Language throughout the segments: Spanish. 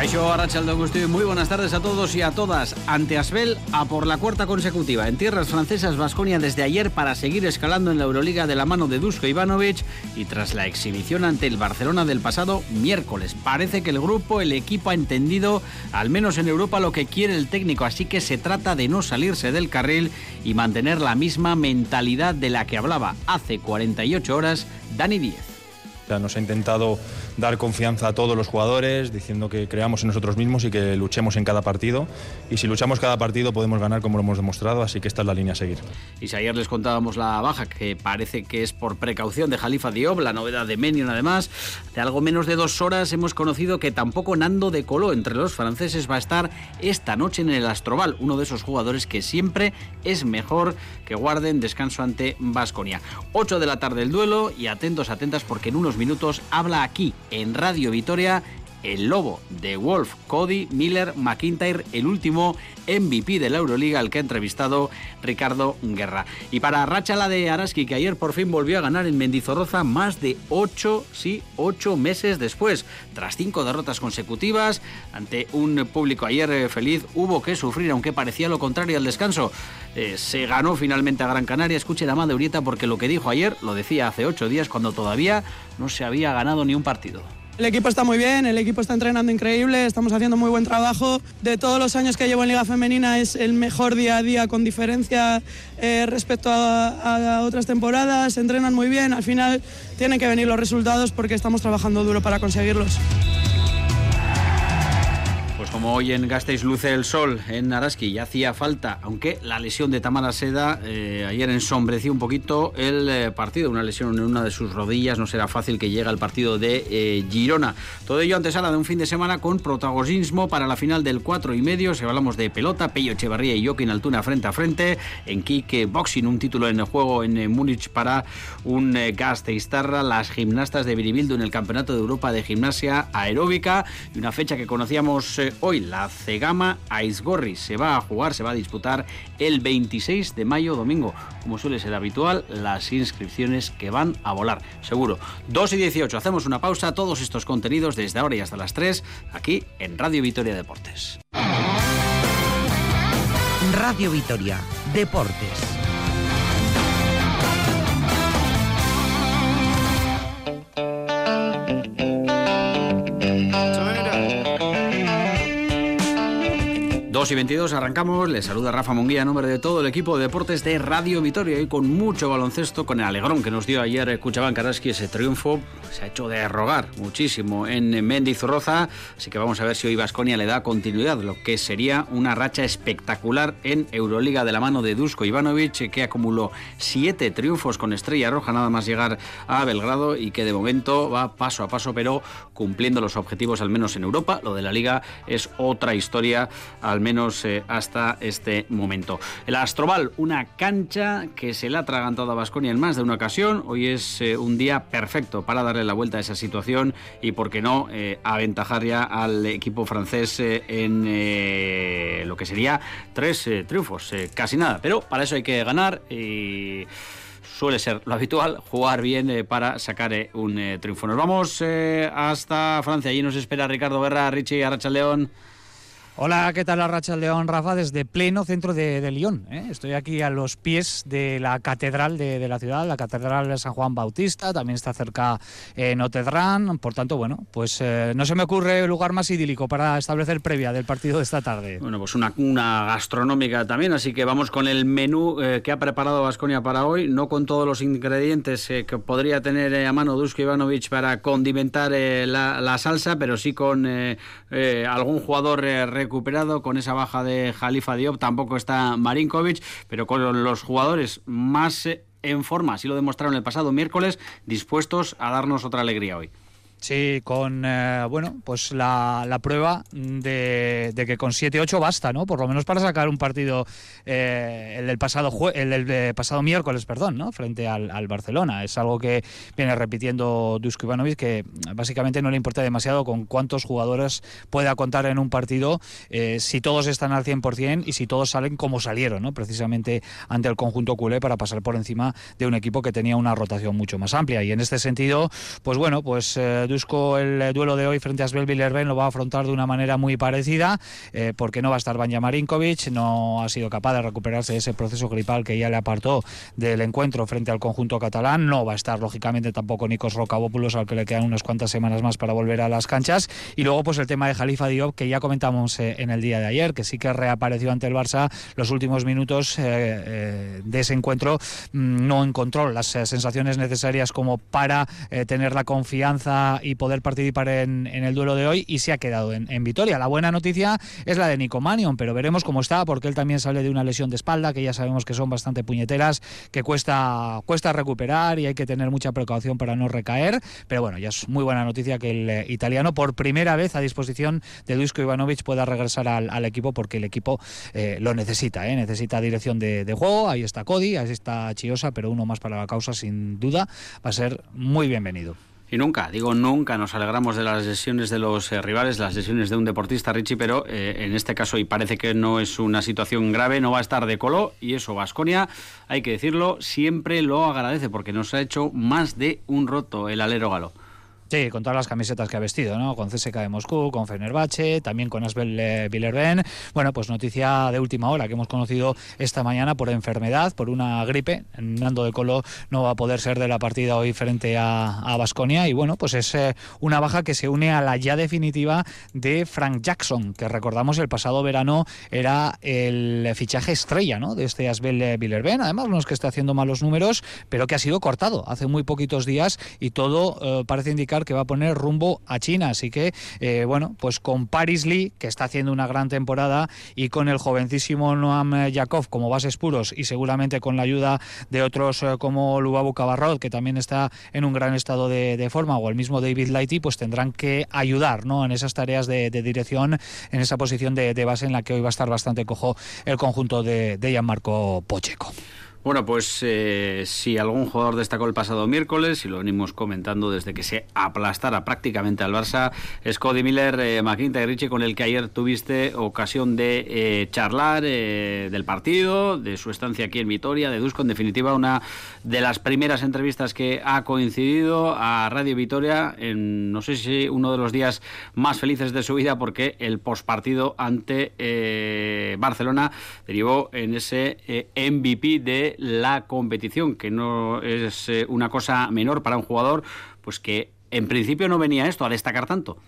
Caixo Arrachaldo muy buenas tardes a todos y a todas. Ante Asbel a por la cuarta consecutiva. En tierras francesas, Vasconia desde ayer para seguir escalando en la Euroliga de la mano de Dusko Ivanovic y tras la exhibición ante el Barcelona del pasado miércoles. Parece que el grupo, el equipo ha entendido, al menos en Europa, lo que quiere el técnico, así que se trata de no salirse del carril y mantener la misma mentalidad de la que hablaba hace 48 horas Dani Díez. Nos ha intentado dar confianza a todos los jugadores, diciendo que creamos en nosotros mismos y que luchemos en cada partido. Y si luchamos cada partido podemos ganar como lo hemos demostrado, así que esta es la línea a seguir. Y si ayer les contábamos la baja, que parece que es por precaución de Jalifa Diop, la novedad de Menion además, de algo menos de dos horas hemos conocido que tampoco Nando de Coló entre los franceses va a estar esta noche en el Astrobal, uno de esos jugadores que siempre es mejor que guarden descanso ante Vasconia. 8 de la tarde el duelo y atentos, atentas porque en unos minutos habla aquí en Radio Vitoria el lobo de Wolf, Cody Miller McIntyre, el último MVP de la Euroliga, al que ha entrevistado Ricardo Guerra. Y para Racha la de Araski, que ayer por fin volvió a ganar en Mendizorroza más de ocho, sí, ocho meses después. Tras cinco derrotas consecutivas, ante un público ayer eh, feliz, hubo que sufrir, aunque parecía lo contrario al descanso. Eh, se ganó finalmente a Gran Canaria. Escuche la de Urieta porque lo que dijo ayer lo decía hace ocho días cuando todavía no se había ganado ni un partido. El equipo está muy bien, el equipo está entrenando increíble, estamos haciendo muy buen trabajo. De todos los años que llevo en Liga Femenina es el mejor día a día con diferencia eh, respecto a, a, otras temporadas. Entrenan muy bien, al final tienen que venir los resultados porque estamos trabajando duro para conseguirlos como hoy en Gasteiz luce el sol en Araski ya hacía falta, aunque la lesión de Tamara Seda eh, ayer ensombreció un poquito el eh, partido, una lesión en una de sus rodillas, no será fácil que llegue al partido de eh, Girona. Todo ello antesala de un fin de semana con protagonismo para la final del 4 y medio, si hablamos de pelota, Pello Echevarría y Joaquín Altuna frente a frente, en Kike Boxing, un título en el juego en Múnich para un Gasteiztarra, las gimnastas de Biribildo en el Campeonato de Europa de Gimnasia Aeróbica. Y una fecha que conocíamos hoy la Cegama Aizgorri se va a jugar, se va a disputar el 26 de mayo, domingo. Como suele ser habitual, las inscripciones que van a volar, seguro. 2 y 18, hacemos una pausa. Todos estos contenidos desde ahora y hasta las 3, aquí en Radio Vitoria Deportes. Radio Vitoria Deportes. 2 y 22 arrancamos. Les saluda Rafa Munguía, nombre de todo el equipo de deportes de Radio Vitoria y con mucho baloncesto, con el alegrón que nos dio ayer Cuchaban Karaski ese triunfo. Se ha hecho de rogar muchísimo en Mendizorroza, así que vamos a ver si hoy Vasconia le da continuidad, lo que sería una racha espectacular en Euroliga de la mano de Dusko Ivanovic, que acumuló siete triunfos con Estrella Roja nada más llegar a Belgrado y que de momento va paso a paso, pero cumpliendo los objetivos al menos en Europa. Lo de la liga es otra historia, al menos eh, hasta este momento. El Astrobal, una cancha que se le ha atragantado a Basconia en más de una ocasión. Hoy es eh, un día perfecto para darle la vuelta a esa situación y, por qué no, eh, aventajar ya al equipo francés en lo que sería tres triunfos, casi nada. Pero para eso hay que ganar y suele ser lo habitual, jugar bien para sacar un triunfo. Nos vamos hasta Francia. Allí nos espera Ricardo Guerra, Richie Arracha León. Hola, ¿qué tal Racha León Rafa? Desde pleno centro de, Lyon. ¿eh? Estoy aquí a los pies de la catedral de, la ciudad, la catedral de San Juan Bautista, también está cerca eh, Notre Dame, por tanto, bueno, pues eh, no se me ocurre lugar más idílico para establecer previa del partido de esta tarde. Bueno, pues una, una gastronómica también, así que vamos con el menú que ha preparado Vasconia para hoy, no con todos los ingredientes que podría tener a mano Dusko Ivanovic para condimentar la, la, salsa, pero sí con algún jugador recuperado con esa baja de Jalifa Diop, tampoco está Marinkovic, pero con los jugadores más eh, en forma, así lo demostraron el pasado miércoles, dispuestos a darnos otra alegría hoy. Sí, con eh, bueno, pues la, la prueba de, de, que con 7-8 basta, ¿no? Por lo menos para sacar un partido eh, el del pasado el del pasado miércoles, perdón, ¿no? Frente al, al, Barcelona. Es algo que viene repitiendo Dusko Ivanovic, que básicamente no le importa demasiado con cuántos jugadores pueda contar en un partido eh, si todos están al 100% y si todos salen como salieron, ¿no? Precisamente ante el conjunto culé para pasar por encima de un equipo que tenía una rotación mucho más amplia. Y en este sentido, pues bueno, pues eh, El eh, duelo de hoy frente a Svel Villerben lo va a afrontar de una manera muy parecida, eh, porque no va a estar Banja Marinkovic, no ha sido capaz de recuperarse de ese proceso gripal que ya le apartó del encuentro frente al conjunto catalán, no va a estar lógicamente tampoco Nikos Rocabopoulos, al que le quedan unas cuantas semanas más para volver a las canchas, y luego pues el tema de Jalifa Diop, que ya comentamos en el día de ayer, que sí que reapareció ante el Barça los últimos minutos de ese encuentro, mm, no encontró las sensaciones necesarias como para tener la confianza y poder participar en, el duelo de hoy y se ha quedado en, Vitoria. La buena noticia es la de Nico Manion, pero veremos cómo está porque él también sale de una lesión de espalda que ya sabemos que son bastante puñeteras, que cuesta, cuesta recuperar y hay que tener mucha precaución para no recaer. Pero bueno, ya es muy buena noticia que el eh, italiano por primera vez a disposición de Dusko Ivanovic pueda regresar al, equipo porque el equipo eh, lo necesita, eh, necesita dirección de, de, juego. Ahí está Cody, ahí está Chiosa, pero uno más para la causa sin duda va a ser muy bienvenido. Y nunca, digo nunca, nos alegramos de las lesiones de los eh, rivales, las lesiones de un deportista, Richie, pero eh, en este caso, y parece que no es una situación grave, no va a estar de colo, y eso Vasconia, hay que decirlo, siempre lo agradece, porque nos ha hecho más de un roto el alero galo. Sí, con todas las camisetas que ha vestido, ¿no? Con CSK de Moscú, con Fenerbahce, también con Asbel Villerben. Bueno, pues noticia de última hora que hemos conocido esta mañana por enfermedad, por una gripe. Nando de Colo no va a poder ser de la partida hoy frente a Basconia y bueno, pues es eh, una baja que se une a la ya definitiva de Frank Jackson, que recordamos el pasado verano era el fichaje estrella, ¿no? De este Asbel Villerben. Además, no es que esté haciendo malos números, pero que ha sido cortado hace muy poquitos días y todo eh, parece indicar que va a poner rumbo a China. Así que, eh, bueno, pues con Paris Lee, que está haciendo una gran temporada, y con el jovencísimo Noam Yakov como bases puros, y seguramente con la ayuda de otros eh, como Lubabu Cabarrot, que también está en un gran estado de, forma, o el mismo David Lighty, pues tendrán que ayudar ¿no? en esas tareas de, dirección, en esa posición de, base en la que hoy va a estar bastante cojo el conjunto de, de Gianmarco Pocheco. Bueno, pues eh, si algún jugador destacó el pasado miércoles, y lo venimos comentando desde que se aplastara prácticamente al Barça, es Cody Miller, eh, McIntyre Richie, con el que ayer tuviste ocasión de eh, charlar eh, del partido, de su estancia aquí en Vitoria, de Dusko, en definitiva una de las primeras entrevistas que ha coincidido a Radio Vitoria en, no sé si uno de los días más felices de su vida, porque el postpartido ante Barcelona derivó en ese MVP de la competición, que no es eh, una cosa menor para un jugador, pues que en principio no venía esto a destacar tanto.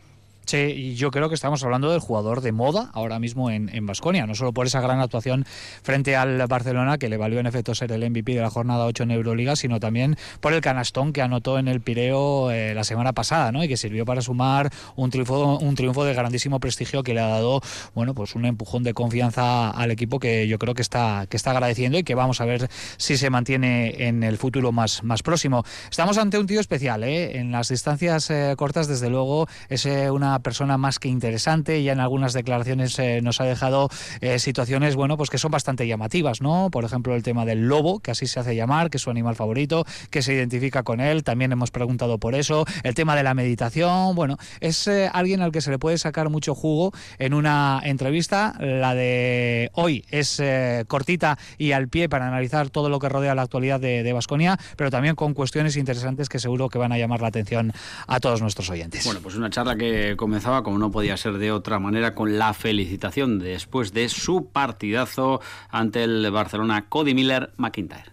Sí, y yo creo que estamos hablando del jugador de moda ahora mismo en Basconia, no solo por esa gran actuación frente al Barcelona, que le valió en efecto ser el MVP de la jornada 8 en Euroliga, sino también por el canastón que anotó en el Pireo eh, la semana pasada, ¿no? Y que sirvió para sumar un triunfo, un triunfo de grandísimo prestigio que le ha dado, bueno, pues un empujón de confianza al equipo que yo creo que está, que está agradeciendo y que vamos a ver si se mantiene en el futuro más, más próximo. Estamos ante un tío especial, ¿eh? En las distancias eh, cortas, desde luego, es una persona más que interesante y en algunas declaraciones eh, nos ha dejado eh, situaciones, bueno, pues que son bastante llamativas, ¿no? Por ejemplo, el tema del lobo, que así se hace llamar, que es su animal favorito, que se identifica con él, también hemos preguntado por eso, el tema de la meditación, bueno, es eh, alguien al que se le puede sacar mucho jugo en una entrevista, la de hoy es cortita y al pie para analizar todo lo que rodea la actualidad de Vasconia, pero también con cuestiones interesantes que seguro que van a llamar la atención a todos nuestros oyentes. Bueno, pues una charla que comenzaba, como no podía ser de otra manera, con la felicitación después de su partidazo ante el Barcelona Cody Miller McIntyre.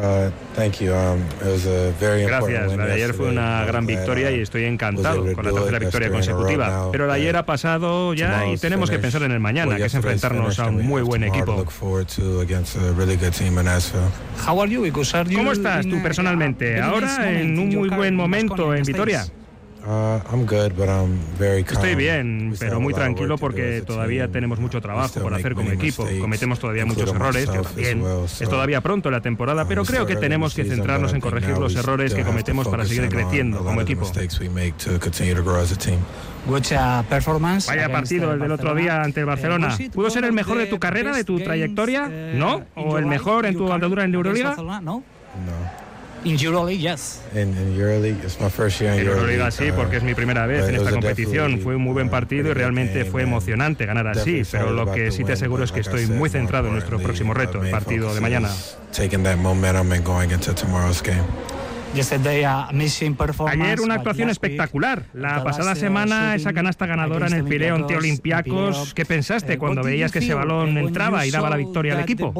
Uh, um, Gracias. La de ayer fue una gran victoria y estoy encantado con la tercera victoria consecutiva. Pero la ayer ha pasado ya y tenemos que pensar en el mañana, que es enfrentarnos a un muy buen equipo. ¿Cómo estás tú personalmente? Ahora en un muy buen momento en Vitoria. Uh, Estoy bien, pero muy tranquilo porque todavía tenemos mucho trabajo por hacer como equipo. Cometemos todavía muchos errores, yo también. Es todavía pronto la temporada, pero creo que tenemos que centrarnos en corregir los errores que cometemos para seguir creciendo como equipo. Vaya partido el del otro día ante el Barcelona. ¿Pudo ser el mejor de tu carrera, de tu trayectoria? ¿No? ¿O el mejor en tu andadura en Euroliga? No. En Euroleague, yes. En Euroleague, es mi first year in Euroleague. sí, porque es mi primera vez en esta competición. Fue un muy buen partido y realmente fue emocionante ganar así. Pero lo que sí te aseguro es que estoy muy centrado en nuestro próximo reto, el partido de mañana. Ayer una actuación espectacular. La pasada semana esa canasta ganadora en el Pireo ante Olympiacos. ¿Qué pensaste cuando veías que ese balón entraba y daba la victoria al equipo?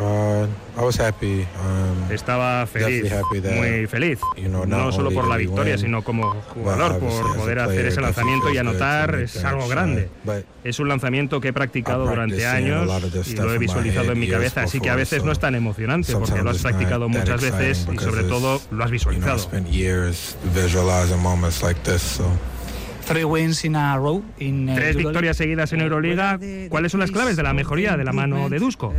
Uh, um, Estaba feliz, muy feliz. no solo por la victoria, sino como jugador, por poder hacer ese lanzamiento y anotar es algo grande. Es un lanzamiento que he practicado durante años y lo he visualizado en mi cabeza, así que a veces no es tan emocionante porque lo has practicado muchas veces y sobre todo lo has visualizado. Tres victorias seguidas en Euroliga. ¿Cuáles son las claves de la mejoría de la mano de Dusko?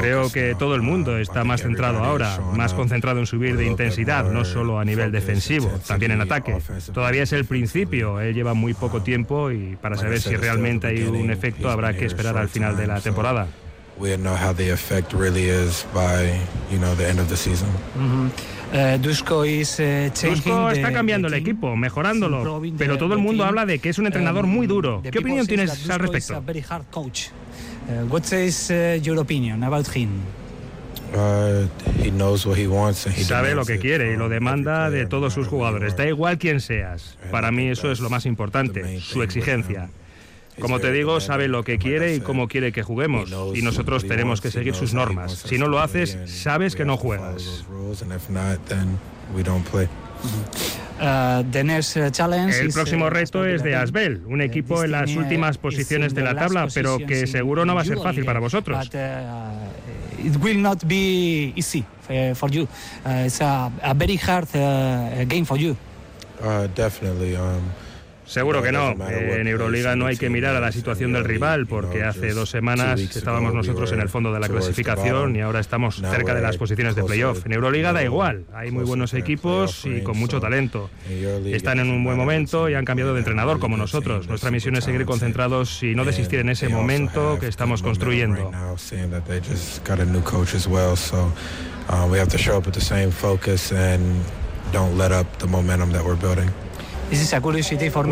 Creo que todo el mundo está más centrado ahora, más concentrado en subir de intensidad, no solo a nivel defensivo, también en ataque. Todavía es el principio, él lleva muy poco tiempo y para saber si realmente hay un efecto habrá que esperar al final de la temporada. Dusko está cambiando el equipo, mejorándolo, pero todo el mundo habla de que es un entrenador muy duro. ¿Qué opinión tienes al respecto? Uh, what is uh, your opinion about him? Uh, Sabe lo que quiere y lo demanda de todos sus jugadores, da igual quién seas. Para mí eso es lo más importante, su exigencia. Como te digo, sabe lo que quiere y cómo quiere que juguemos, y nosotros tenemos que seguir sus normas. Si no lo haces, sabes que no juegas. Uh, uh, el próximo uh, reto es de Asbel, un equipo en las últimas posiciones de la tabla, pero que seguro no va a ser fácil para vosotros. It will not be easy for you. It's a, very hard game for you. definitely. Um, Seguro que no. En Euroliga no hay que mirar a la situación del rival porque hace dos semanas estábamos nosotros en el fondo de la clasificación y ahora estamos cerca de las posiciones de playoff. En Euroliga da igual. Hay muy buenos equipos y con mucho talento. Están en un buen momento y han cambiado de entrenador como nosotros. Nuestra misión es seguir concentrados y no desistir en ese momento que estamos construyendo. don't let up the momentum that we're building.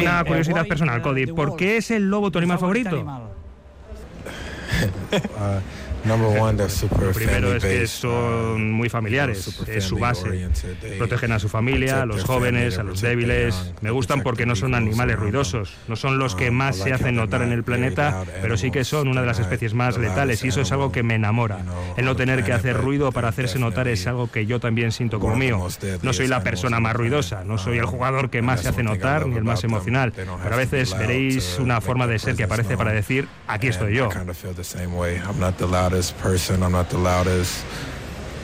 Una curiosidad personal, Cody. ¿Por qué es el lobo tu animal favorito? Uh, Lo primero es que son muy familiares, es su base. Protegen a su familia, a los jóvenes, a los débiles. Me gustan porque no son animales ruidosos, no son los que más se hacen notar en el planeta, pero sí que son una de las especies más letales y eso es algo que me enamora. El no tener que hacer ruido para hacerse notar es algo que yo también siento como mío. No soy la persona más ruidosa, no soy el jugador que más se hace notar ni el más emocional, pero a veces veréis una forma de ser que aparece para decir, aquí estoy yo. Loudest person. I'm not the loudest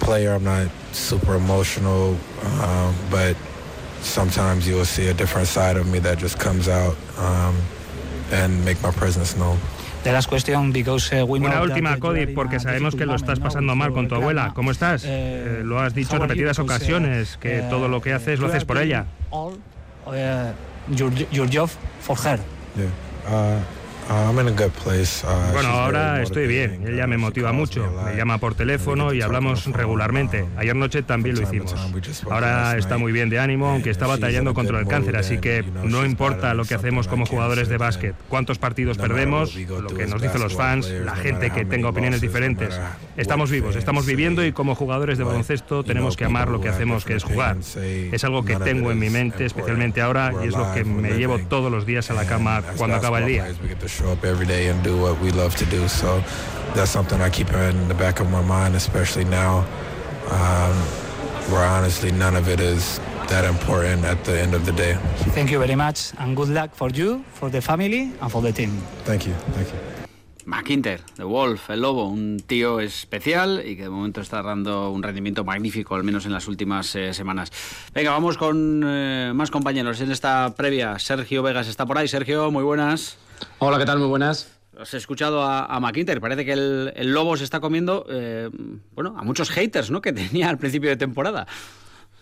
player. I'm not super emotional, um, but sometimes you will see a different side of me that just comes out um, and make my presence known. Uh, Una última, Cody, porque sabemos que lo estás pasando mal con tu abuela. ¿Cómo estás? Eh, lo has dicho en repetidas ocasiones, que eh, todo lo que haces lo haces por ella. Uh, your, job for her. Yeah. Uh, Uh, uh, bueno, ahora estoy bien. Ella me motiva mucho. Me llama por teléfono y hablamos regularmente. Ayer noche también lo hicimos. Ahora está muy bien de ánimo, aunque está batallando contra el cáncer, así que no importa lo que hacemos como jugadores de básquet, cuántos partidos perdemos, lo que nos dicen los fans, la gente que tenga opiniones diferentes. Estamos vivos, estamos viviendo y como jugadores de baloncesto tenemos que amar lo que hacemos, que es jugar. Es algo que tengo en mi mente, especialmente ahora, y es lo que me llevo todos los días a la cama cuando acaba el día. Show up every day and do what we love to do. So that's something I keep in the back of my mind, especially now, um, where honestly none of it is that important at the end of the day. Thank you very much, and good luck for you, for the family, and for the team. Thank you. Thank you. McInter, The Wolf, el Lobo, un tío especial y que de momento está dando un rendimiento magnífico, al menos en las últimas eh, semanas. Venga, vamos con eh, más compañeros en esta previa. Sergio Vegas está por ahí. Sergio, muy buenas. Hola, ¿qué tal? Muy buenas. Has escuchado a, a parece que el, Lobo se está comiendo, eh, bueno, a muchos haters, ¿no? Que tenía al principio de temporada.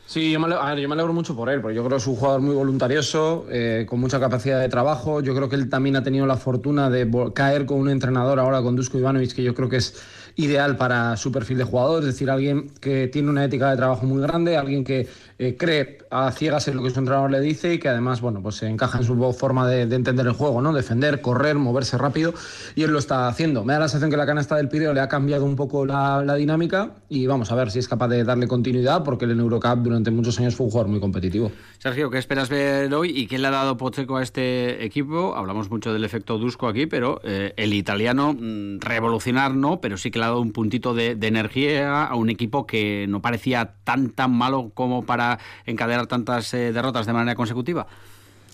Sí, yo me, alegro, mucho por él, porque yo creo que es un jugador muy voluntarioso, eh, con mucha capacidad de trabajo. Yo creo que él también ha tenido la fortuna de caer con un entrenador ahora, con Dusko Ivanovic, que yo creo que es ideal para su perfil de jugador, es decir, alguien que tiene una ética de trabajo muy grande, alguien que eh, cree a ciegas en lo que su entrenador le dice y que además, bueno, pues se encaja en su forma de, entender el juego, ¿no? Defender, correr, moverse rápido y él lo está haciendo. Me da la sensación que la canasta del Pireo le ha cambiado un poco la, dinámica y vamos a ver si es capaz de darle continuidad porque el en Eurocup durante muchos años fue un jugador muy competitivo. Sergio, ¿qué esperas ver hoy y qué le ha dado Pocheco a este equipo? Hablamos mucho del efecto Dusko aquí, pero eh, el italiano mm, revolucionar no, pero sí que le ha dado un puntito de, de energía a un equipo que no parecía tan tan malo como para encadenar tantas eh, derrotas de manera consecutiva?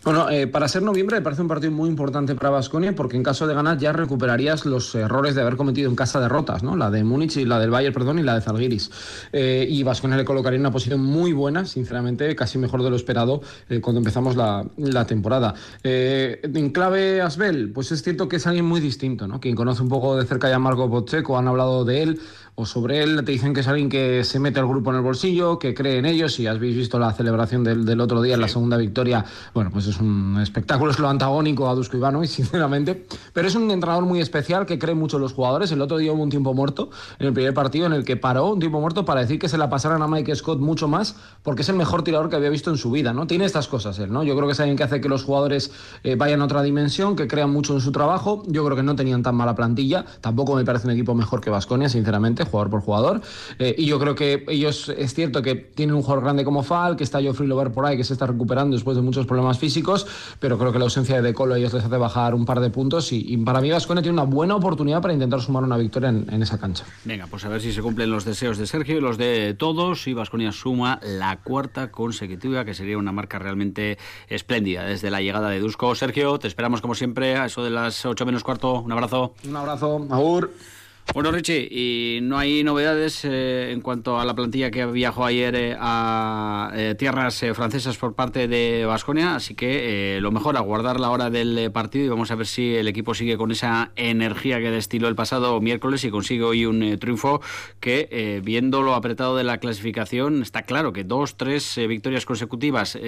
Bueno, eh, para ser noviembre me parece un partido muy importante para Vasconia porque en caso de ganar ya recuperarías los errores de haber cometido en casa derrotas, ¿no? La de Múnich y la del Bayern, perdón, y la de Zalgiris. Eh, y Vasconia le colocaría en una posición muy buena, sinceramente, casi mejor de lo esperado cuando empezamos la, temporada. en clave Asbel, pues es cierto que es alguien muy distinto, ¿no? Quien conoce un poco de cerca ya a Marco Pocheco, han hablado de él o sobre él te dicen que es alguien que se mete al grupo en el bolsillo, que cree en ellos, y habéis visto la celebración del, otro día, en la segunda victoria, bueno, pues es un espectáculo, es lo antagónico a Dusko Ivanovic, sinceramente, pero es un entrenador muy especial que cree mucho en los jugadores. El otro día hubo un tiempo muerto en el primer partido en el que paró un tiempo muerto para decir que se la pasaran a Mike Scott mucho más, porque es el mejor tirador que había visto en su vida, ¿no? Tiene estas cosas él, ¿no? Yo creo que es alguien que hace que los jugadores eh, vayan a otra dimensión, que crean mucho en su trabajo. Yo creo que no tenían tan mala plantilla, tampoco me parece un equipo mejor que Vasconia, sinceramente jugador por jugador. Eh, y yo creo que ellos, es cierto que tienen un jugador grande como Fal, que está Geoffrey Lover por ahí, que se está recuperando después de muchos problemas físicos, pero creo que la ausencia de Decolo a ellos les hace bajar un par de puntos. Y, para mí, Vasconia tiene una buena oportunidad para intentar sumar una victoria en, esa cancha. Venga, pues a ver si se cumplen los deseos de Sergio y los de todos. Y Vasconia suma la cuarta consecutiva, que sería una marca realmente espléndida desde la llegada de Dusko. Sergio, te esperamos como siempre a eso de las 8 menos cuarto. Un abrazo. Un abrazo. Aur. Bueno, Richie, y no hay novedades eh, en cuanto a la plantilla que viajó ayer eh, a eh, tierras francesas por parte de Vasconia, así que lo mejor, aguardar la hora del partido y vamos a ver si el equipo sigue con esa energía que destiló el pasado miércoles y consigue hoy un triunfo que, viendo lo apretado de la clasificación, está claro que dos, tres victorias consecutivas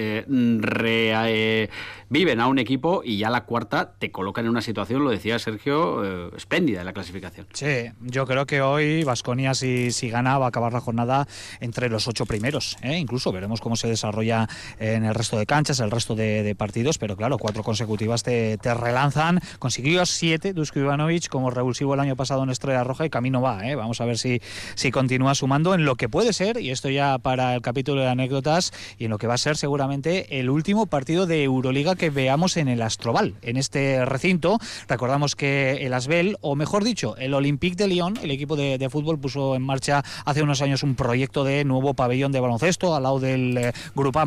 viven a un equipo y ya la cuarta te coloca en una situación, lo decía Sergio, espléndida en la clasificación. Sí, yo creo que hoy Vasconia, si, si gana, va a acabar la jornada entre los ocho primeros. ¿eh? Incluso veremos cómo se desarrolla en el resto de canchas, el resto de, partidos, pero claro, cuatro consecutivas te, relanzan. Consiguió siete Dusko Ivanovic como revulsivo el año pasado en Estrella Roja y camino va. ¿eh? Vamos a ver si, si continúa sumando en lo que puede ser, y esto ya para el capítulo de anécdotas, y en lo que va a ser seguramente el último partido de Euroliga que veamos en el Astrobal, en este recinto. Recordamos que el Asbel, o mejor dicho, el Olympique de Lyon, el equipo de, fútbol, puso en marcha hace unos años un proyecto de nuevo pabellón de baloncesto al lado del eh,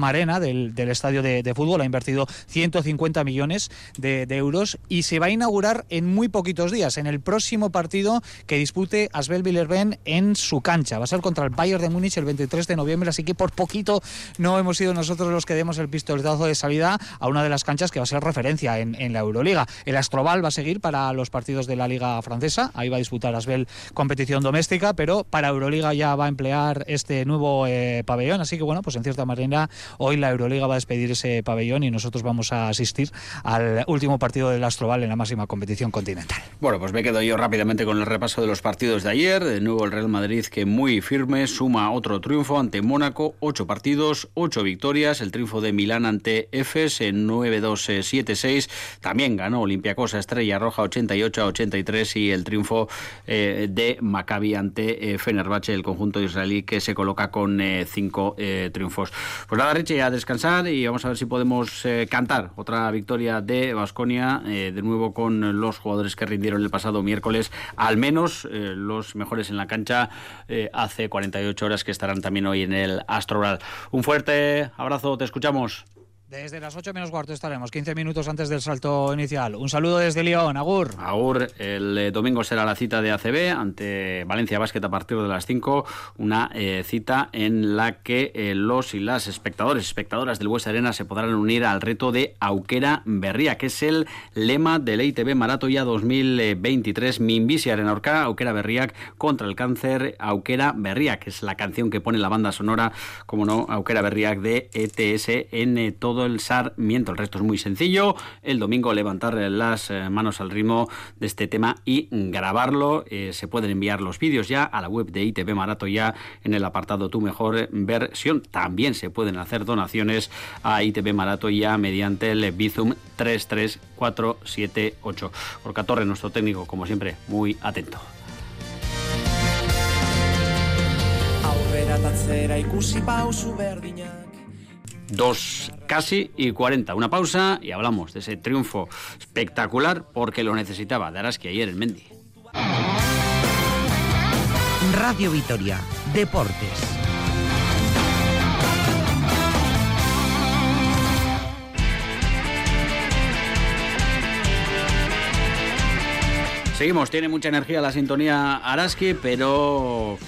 Arena, del, estadio de, fútbol. Ha invertido 150 millones de, euros y se va a inaugurar en muy poquitos días, en el próximo partido que dispute Asbel Villerben en su cancha. Va a ser contra el Bayern de Múnich el 23 de noviembre, así que por poquito no hemos sido nosotros los que demos el pistoletazo de salida a una de las canchas que va a ser referencia en, la Euroliga. El Astrobal va a seguir para los partidos de la Liga Francesa, ahí va a disputar competición doméstica, pero para Euroliga ya va a emplear este nuevo eh, pabellón, así que bueno, pues en cierta manera hoy la Euroliga va a despedir ese pabellón y nosotros vamos a asistir al último partido del Astroval en la máxima competición continental. Bueno, pues me quedo yo rápidamente con el repaso de los partidos de ayer. De nuevo el Real Madrid que muy firme suma otro triunfo ante Mónaco, ocho partidos, ocho victorias, el triunfo de Milán ante Efes en 9-2, 7-6, también ganó Olympiacos a Estrella Roja 88 83 y el triunfo eh, de Maccabi ante eh, Fenerbahce, el conjunto israelí que se coloca con eh, cinco triunfos. Pues nada, Richie, a descansar y vamos a ver si podemos cantar otra victoria de Basconia, de nuevo con los jugadores que rindieron el pasado miércoles, al menos los mejores en la cancha hace 48 horas que estarán también hoy en el Astroral. Un fuerte abrazo, te escuchamos. Desde las 8 menos cuarto estaremos, 15 minutos antes del salto inicial. Un saludo desde Lyon, Agur. Agur, el eh, domingo será la cita de ACB ante Valencia Basket a partir de las 5, una eh, cita en la que eh, los y las espectadores, espectadoras del West Arena se podrán unir al reto de Auquera Berría, que es el lema del ITB Maratoya 2023. Minvisia en Orca, Auquera Berriac contra el cáncer, Auquera Berriac, que es la canción que pone la banda sonora, como no, Auquera Berriac de ETS en todo el Sarmiento. El resto es muy sencillo. El domingo levantar las eh, manos al ritmo de este tema y grabarlo. Eh, se pueden enviar los vídeos ya a la web de ITV Marato ya en el apartado Tu Mejor Versión. También se pueden hacer donaciones a ITV Marato ya mediante el Bizum 33478. Por Torre, nuestro técnico, como siempre, muy atento. Dos casi y 40. Una pausa y hablamos de ese triunfo espectacular porque lo necesitaba de Araski ayer en Mendy. Radio Vitoria, Deportes. Seguimos, tiene mucha energía la sintonía Araski, pero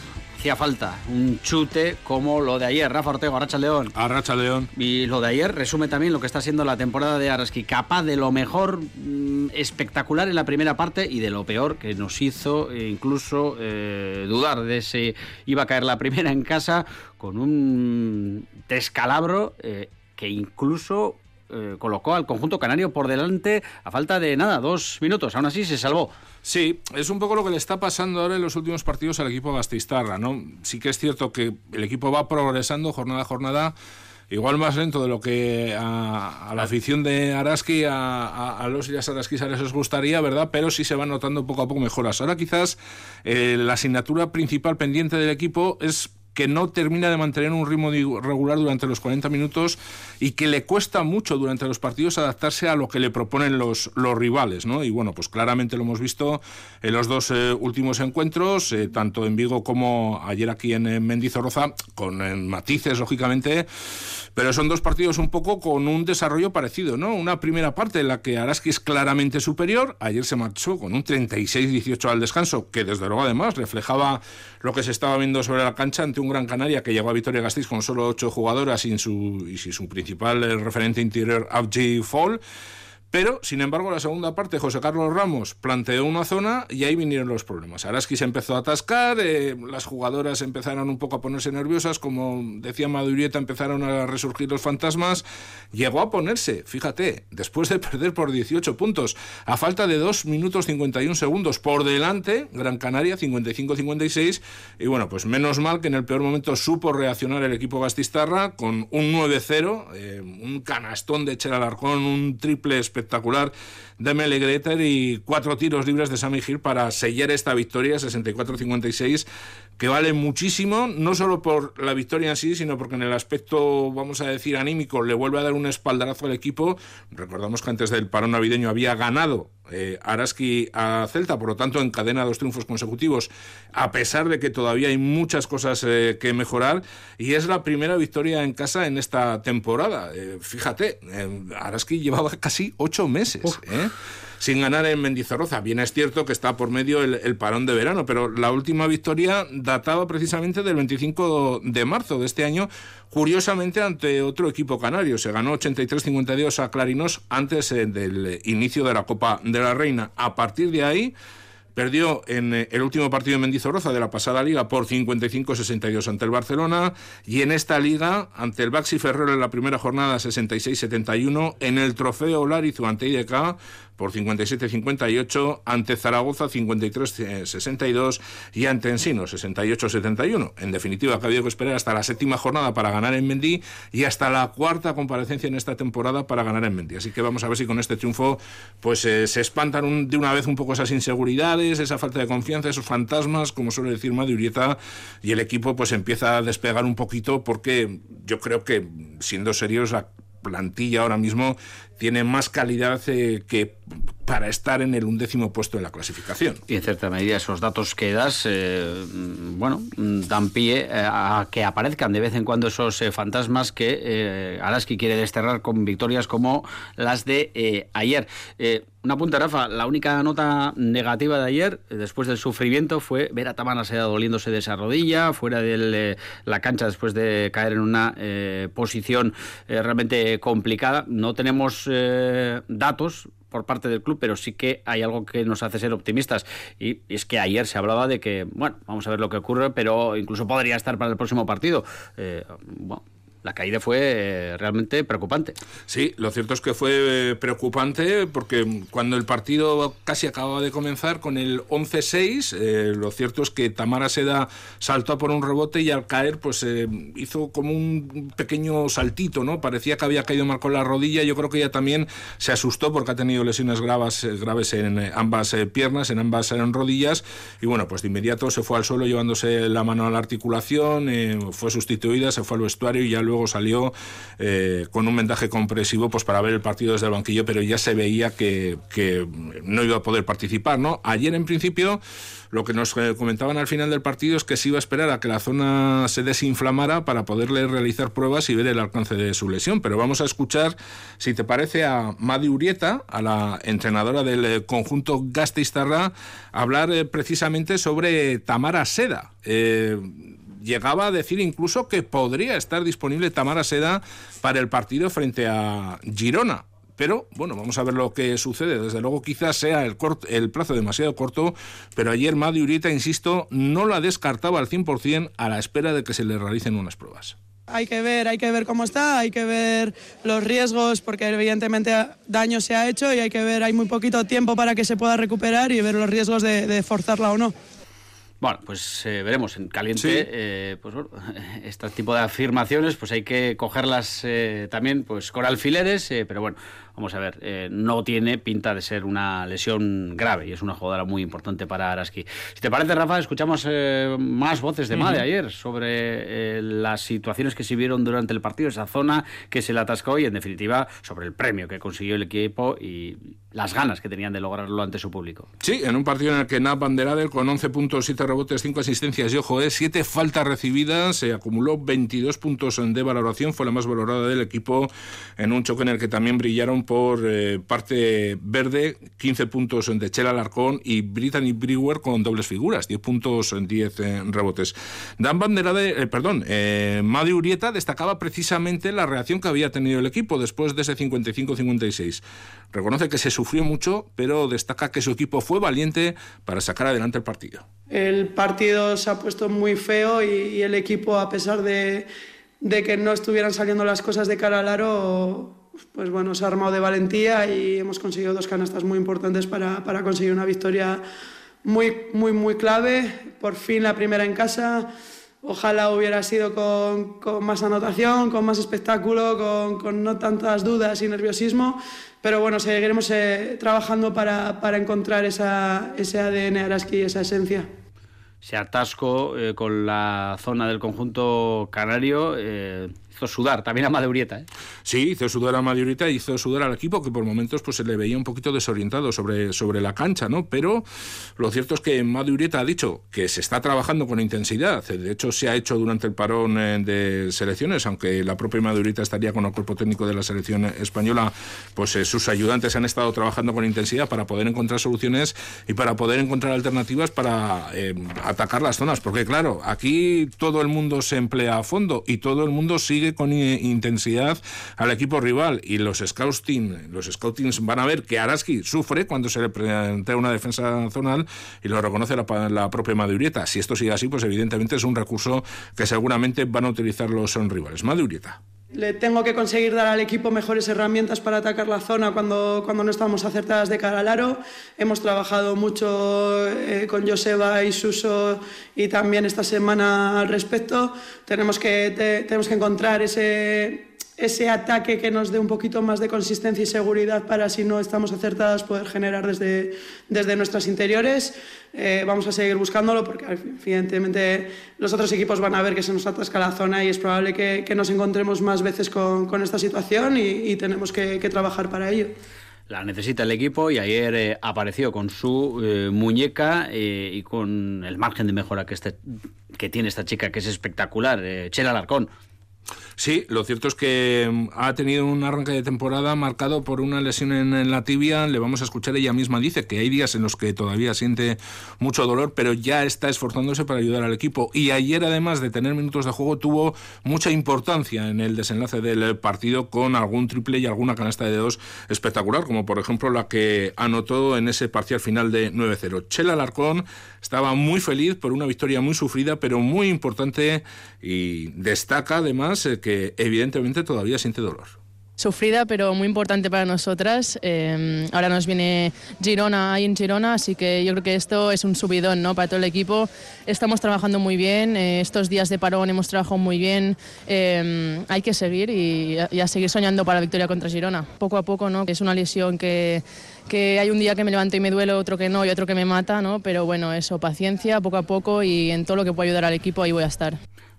hacía falta un chute como lo de ayer. Rafa Ortega, Arracha León. Arracha León. Y lo de ayer resume también lo que está siendo la temporada de Araski. Capaz de lo mejor mm, espectacular en la primera parte y de lo peor que nos hizo eh, incluso eh, dudar de si iba a caer la primera en casa con un descalabro eh, que incluso colocó al conjunto canario por delante a falta de nada, dos minutos. Aún así se salvó. Sí, es un poco lo que le está pasando ahora en los últimos partidos al equipo Gastistarra, ¿no? Sí que es cierto que el equipo va progresando jornada a jornada, igual más lento de lo que a, la afición de Araski, a, los y las les gustaría, ¿verdad? Pero sí se van notando poco a poco mejoras. Ahora quizás eh, la asignatura principal pendiente del equipo es que no termina de mantener un ritmo regular durante los 40 minutos y que le cuesta mucho durante los partidos adaptarse a lo que le proponen los, los rivales, ¿no? Y bueno, pues claramente lo hemos visto en los dos eh, últimos encuentros, eh, tanto en Vigo como ayer aquí en, en Mendizorroza, con matices, lógicamente, pero son dos partidos un poco con un desarrollo parecido, ¿no? Una primera parte en la que Araski es claramente superior, ayer se marchó con un 36-18 al descanso, que desde luego además reflejaba lo que se estaba viendo sobre la cancha ante un Gran Canaria que llegó a Vitoria Gasteiz con solo ocho jugadoras y, su, y sin su principal eh, referente interior, Abji Fall. Pero, sin embargo, la segunda parte, José Carlos Ramos planteó una zona y ahí vinieron los problemas. Araski se empezó a atascar, eh, las jugadoras empezaron un poco a ponerse nerviosas, como decía Madurieta, empezaron a resurgir los fantasmas. Llegó a ponerse, fíjate, después de perder por 18 puntos, a falta de 2 minutos 51 segundos por delante, Gran Canaria 55-56. Y bueno, pues menos mal que en el peor momento supo reaccionar el equipo gastistarra con un 9-0, eh, un canastón de Echel Alarcón, un triple espectacular de Mele y cuatro tiros libres de Sammy Hill para sellar esta victoria 64-56 que vale muchísimo, no solo por la victoria en sí, sino porque en el aspecto, vamos a decir, anímico, le vuelve a dar un espaldarazo al equipo. Recordamos que antes del parón navideño había ganado eh, Araski a Celta, por lo tanto encadena dos triunfos consecutivos, a pesar de que todavía hay muchas cosas eh, que mejorar, y es la primera victoria en casa en esta temporada. Eh, fíjate, Araski llevaba casi ocho meses sin ganar en Mendizorroza. Bien es cierto que está por medio el, parón de verano, pero la última victoria databa precisamente del 25 de marzo de este año, curiosamente ante otro equipo canario. Se ganó 83-52 a Clarinos antes eh, del inicio de la Copa de la Reina. A partir de ahí Perdió en eh, el último partido de Mendizorroza de la pasada liga por 55-62 ante el Barcelona y en esta liga ante el Baxi Ferrero en la primera jornada 66-71 en el trofeo Larizu ante IDK por 57-58, ante Zaragoza 53-62 y ante Ensino 68-71. En definitiva, que había que esperar hasta la séptima jornada para ganar en Mendy y hasta la cuarta comparecencia en esta temporada para ganar en Mendy. Así que vamos a ver si con este triunfo pues eh, se espantan de una vez un poco esas inseguridades, esa falta de confianza, esos fantasmas, como suele decir Madurieta, y el equipo pues empieza a despegar un poquito porque yo creo que, siendo serios, plantilla ahora mismo tiene más calidad eh, que para estar en el undécimo puesto de la clasificación. Y en cierta medida esos datos que das, eh, bueno, dan pie eh, a que aparezcan de vez en cuando esos fantasmas que Araski quiere desterrar con victorias como las de ayer. Una punta, Rafa, la única nota negativa de ayer, después del sufrimiento, fue ver a Tamara Seda doliéndose de esa rodilla, fuera de la cancha después de caer en una posición realmente complicada. No tenemos eh, datos por parte del club, pero sí que hay algo que nos hace ser optimistas. Y, es que ayer se hablaba de que, bueno, vamos a ver lo que ocurre, pero incluso podría estar para el próximo partido. Eh, bueno, la caída fue eh, realmente preocupante. Sí, lo cierto es que fue eh, preocupante porque cuando el partido casi acababa de comenzar con el 11-6, eh, lo cierto es que Tamara Seda saltó por un rebote y al caer pues hizo como un pequeño saltito, ¿no? Parecía que había caído mal con la rodilla, yo creo que ella también se asustó porque ha tenido lesiones graves, graves en ambas piernas, en ambas rodillas y bueno, pues de inmediato se fue al suelo llevándose la mano a la articulación, fue sustituida, se fue al vestuario y ya luego luego salió eh, con un vendaje compresivo pues para ver el partido desde el banquillo, pero ya se veía que, no iba a poder participar. ¿no? Ayer, en principio, lo que nos eh, comentaban al final del partido es que se iba a esperar a que la zona se desinflamara para poderle realizar pruebas y ver el alcance de su lesión. Pero vamos a escuchar, si te parece, a Madi Urieta, a la entrenadora del eh, conjunto Gasteiztarra, hablar precisamente sobre Tamara Seda llegaba a decir incluso que podría estar disponible Tamara Seda para el partido frente a Girona. Pero bueno, vamos a ver lo que sucede. Desde luego quizás sea el, plazo demasiado corto, pero ayer Madi Urieta, insisto, no la descartaba al 100% a la espera de que se le realicen unas pruebas. Hay que ver, hay que ver cómo está, hay que ver los riesgos, porque evidentemente daño se ha hecho y hay que ver, hay muy poquito tiempo para que se pueda recuperar y ver los riesgos de forzarla o no. Bueno, pues eh, veremos en caliente. Eh, pues bueno, este tipo de afirmaciones, pues hay que cogerlas eh, también, pues con alfileres, pero bueno, vamos a ver, no tiene pinta de ser una lesión grave y es una jugadora muy importante para Araski. Si te parece, Rafa, escuchamos más voces de Made ayer sobre las situaciones que se vieron durante el partido, esa zona que se le atascó y, en definitiva, sobre el premio que consiguió el equipo y las ganas que tenían de lograrlo ante su público. Sí, en un partido en el que Nat Banderadel con 11 puntos, 7 rebotes, 5 asistencias y ojo, 7 faltas recibidas, se acumuló 22 puntos de valoración, fue la más valorada del equipo en un choque en el que también brillaron por eh, parte verde, 15 puntos de Chela Alarcón y Brittany Brewer con dobles figuras, 10 puntos en 10 eh, rebotes. Dan Bandera de, eh, perdón, eh, Madi Urieta destacaba precisamente la reacción que había tenido el equipo después de ese 55-56. Reconoce que se sufrió mucho, pero destaca que su equipo fue valiente para sacar adelante el partido. El partido se ha puesto muy feo y, el equipo, a pesar de, de que no estuvieran saliendo las cosas de cara al aro, pues bueno, se ha armado de valentía y hemos conseguido dos canastas muy importantes para, para conseguir una victoria muy, muy, muy clave. Por fin la primera en casa. Ojalá hubiera sido con, con más anotación, con más espectáculo, con, con, no tantas dudas y nerviosismo. Pero bueno, seguiremos eh, trabajando para, para encontrar esa, ese ADN Araski, esa esencia se atasco eh, con la zona del conjunto canario. Eh, hizo sudar también a Madurieta. ¿eh? Sí, hizo sudar a Madurieta hizo sudar al equipo que por momentos pues se le veía un poquito desorientado sobre, sobre la cancha, ¿no? Pero lo cierto es que Madurieta ha dicho que se está trabajando con intensidad. De hecho, se ha hecho durante el parón eh, de selecciones, aunque la propia Madurieta estaría con el cuerpo técnico de la selección española, pues eh, sus ayudantes han estado trabajando con intensidad para poder encontrar soluciones y para poder encontrar alternativas para atacar las zonas. Porque claro, aquí todo el mundo se emplea a fondo y todo el mundo sigue con intensidad al equipo rival y los scouting, los scoutings van a ver que Araski sufre cuando se le plantea una defensa zonal y lo reconoce la, la propia Madurieta. Si esto sigue así, pues evidentemente es un recurso que seguramente van a utilizar los son rivales. Madurieta. Le tengo que conseguir dar al equipo mejores herramientas para atacar la zona cuando, cuando no estamos acertadas de cara al aro. Hemos trabajado mucho eh, con Joseba y Suso y también esta semana al respecto. Tenemos que, tenemos que encontrar ese, ese ataque que nos dé un poquito más de consistencia y seguridad para si no estamos acertadas poder generar desde, desde nuestras interiores. Eh, vamos a seguir buscándolo porque evidentemente los otros equipos van a ver que se nos atasca la zona y es probable que, que nos encontremos más veces con, con esta situación y, y tenemos que, que, trabajar para ello. La necesita el equipo y ayer eh, apareció con su eh, muñeca eh, y con el margen de mejora que, este, que tiene esta chica, que es espectacular, Chela Larcón. Sí, lo cierto es que mm, ha tenido un arranque de temporada marcado por una lesión en, la tibia. Le vamos a escuchar, ella misma dice que hay días en los que todavía siente mucho dolor, pero ya está esforzándose para ayudar al equipo. Y ayer, además de tener minutos de juego, tuvo mucha importancia en el desenlace del partido con algún triple y alguna canasta de dos espectacular, como por ejemplo la que anotó en ese parcial final de 9-0. Chela Larcón estaba muy feliz por una victoria muy sufrida, pero muy importante y destaca además eh, que evidentemente todavía siente dolor sufrida, pero muy importante para nosotras. Eh, ahora nos viene Girona ahí en Girona, así que yo creo que esto es un subidón ¿no? para todo el equipo. Estamos trabajando muy bien, eh, estos días de parón hemos trabajado muy bien. Eh, hay que seguir y, y, a seguir soñando para la victoria contra Girona. Poco a poco, ¿no? es una lesión que, que hay un día que me levanto y me duele, otro que no y otro que me mata, ¿no? pero bueno, eso, paciencia, poco a poco y en todo lo que pueda ayudar al equipo ahí voy a estar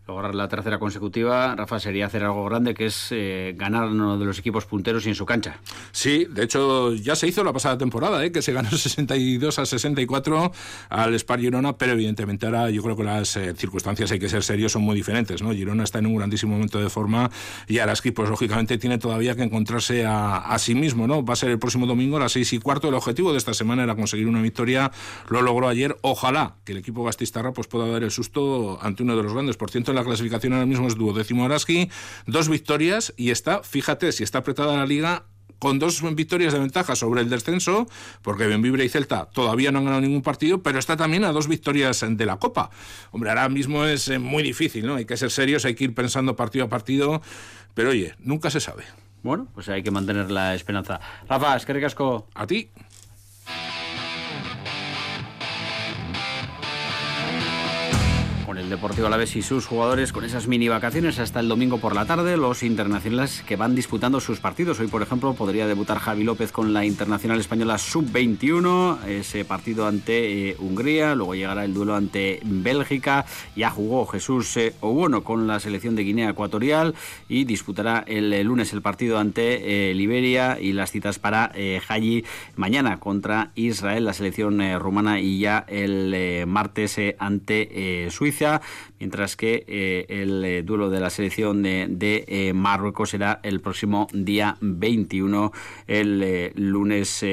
lograr la tercera consecutiva, Rafa, sería hacer algo grande, que es eh, ganar uno de los equipos punteros y en su cancha. Sí, de hecho ya se hizo la pasada temporada, ¿eh? que se ganó 62 a 64 al Spar Girona, pero evidentemente ahora yo creo que las eh, circunstancias, hay que ser serios, son muy diferentes. ¿no? Girona está en un grandísimo momento de forma y Araski, pues lógicamente tiene todavía que encontrarse a, sí mismo. ¿no? Va a ser el próximo domingo a las 6 y cuarto. El objetivo de esta semana era conseguir una victoria, lo logró ayer. Ojalá que el equipo gastistarra pues, pueda dar el susto ante uno de los grandes. Por cierto, la clasificación ahora mismo es duodécimo Araski, dos victorias y está, fíjate, si está apretada la liga, con dos victorias de ventaja sobre el descenso, porque Benvibre y Celta todavía no han ganado ningún partido, pero está también a dos victorias de la Copa. Hombre, ahora mismo es eh, muy difícil, ¿no? Hay que ser serios, hay que ir pensando partido a partido, pero oye, nunca se sabe. Bueno, pues hay que mantener la esperanza. Rafa, es que ricasco. A ti. El Deportivo Alavés y sus jugadores con esas mini vacaciones hasta el domingo por la tarde, los internacionales que van disputando sus partidos. Hoy, por ejemplo, podría debutar Javi López con la Internacional Española Sub-21, ese partido ante eh, Hungría, luego llegará el duelo ante Bélgica, ya jugó Jesús eh, Obono con la selección de Guinea Ecuatorial. Y disputará el, lunes el partido ante eh, Liberia. Y las citas para Haji mañana contra Israel, la selección rumana. Y ya el martes ante Suiza mientras que eh, el eh, duelo de la selección de, eh, Marruecos será el próximo día 21, el lunes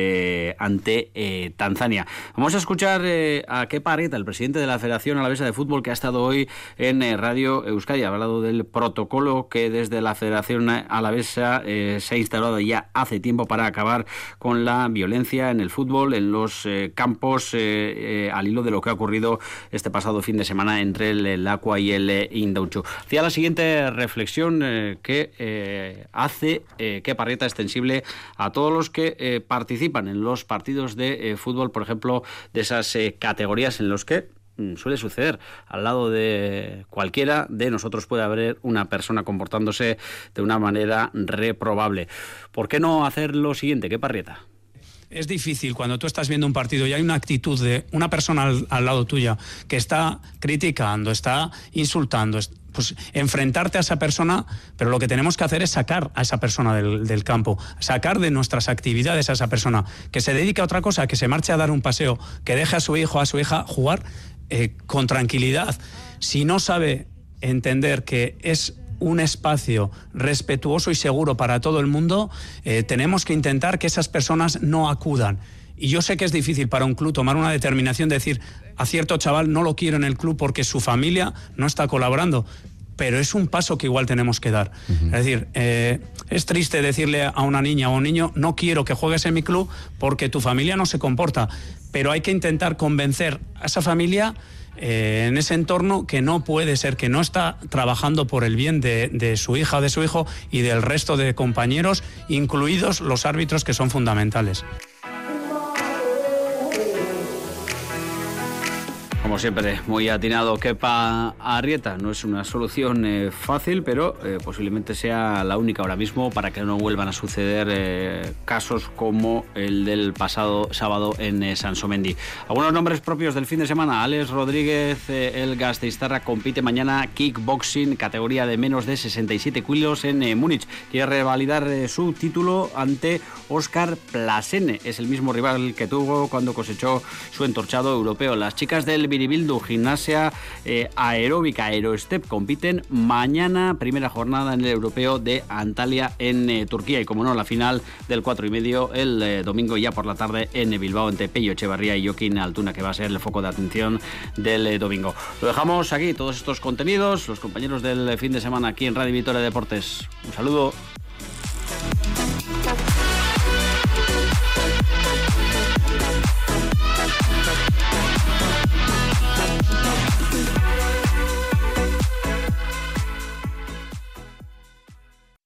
ante Tanzania. Vamos a escuchar a Kepa Areta, el presidente de la Federación Alavesa de Fútbol, que ha estado hoy en Radio Euskadi. Ha hablado del protocolo que desde la Federación Alavesa se ha instalado ya hace tiempo para acabar con la violencia en el fútbol, en los campos, al hilo de lo que ha ocurrido este pasado fin de semana entre el, Aqua y el eh, Indaucho. Hacía la siguiente reflexión eh, que eh, hace que Parrieta extensible a todos los que participan en los partidos de fútbol, por ejemplo, de esas categorías en los que mm, suele suceder. Al lado de cualquiera de nosotros puede haber una persona comportándose de una manera reprobable. ¿Por qué no hacer lo siguiente? ¿Qué parrieta? Es difícil cuando tú estás viendo un partido y hay una actitud de una persona al, lado tuya que está criticando, está insultando, pues enfrentarte a esa persona, pero lo que tenemos que hacer es sacar a esa persona del, campo, sacar de nuestras actividades a esa persona, que se dedique a otra cosa, que se marche a dar un paseo, que deje a su hijo, a su hija jugar eh, con tranquilidad. Si no sabe entender que es un espacio respetuoso y seguro para todo el mundo, eh, tenemos que intentar que esas personas no acudan. Y yo sé que es difícil para un club tomar una determinación de decir a cierto chaval no lo quiero en el club porque su familia no está colaborando. Pero es un paso que igual tenemos que dar. Es decir, eh, es triste decirle a una niña o un niño, no quiero que juegues en mi club porque tu familia no se comporta. Pero hay que intentar convencer a esa familia eh, en ese entorno que no puede ser, que no está trabajando por el bien de, su hija de su hijo y del resto de compañeros, incluidos los árbitros que son fundamentales. Como siempre, muy atinado Kepa Arrieta. No es una solución eh, fácil, pero eh, posiblemente sea la única ahora mismo para que no vuelvan a suceder eh, casos como el del pasado sábado en Sansomendi. Algunos nombres propios del fin de semana. Alex Rodríguez, el Gasteiztarra, compite mañana kickboxing, categoría de menos de 67 kilos en Múnich. Quiere revalidar su título ante Oscar Plasene. Es el mismo rival que tuvo cuando cosechó su entorchado europeo. Las chicas del Biribildu, gimnasia eh, aeróbica Aerostep, compiten mañana, primera jornada en el europeo de Antalya en eh, Turquía. Y como no, la final del 4 y medio el eh, domingo ya por la tarde en Bilbao entre Pello Echevarría y Joaquín Altuna, que va a ser el foco de atención del domingo. Lo dejamos aquí, todos estos contenidos, los compañeros del fin de semana aquí en Radio Vitoria Deportes. Un saludo.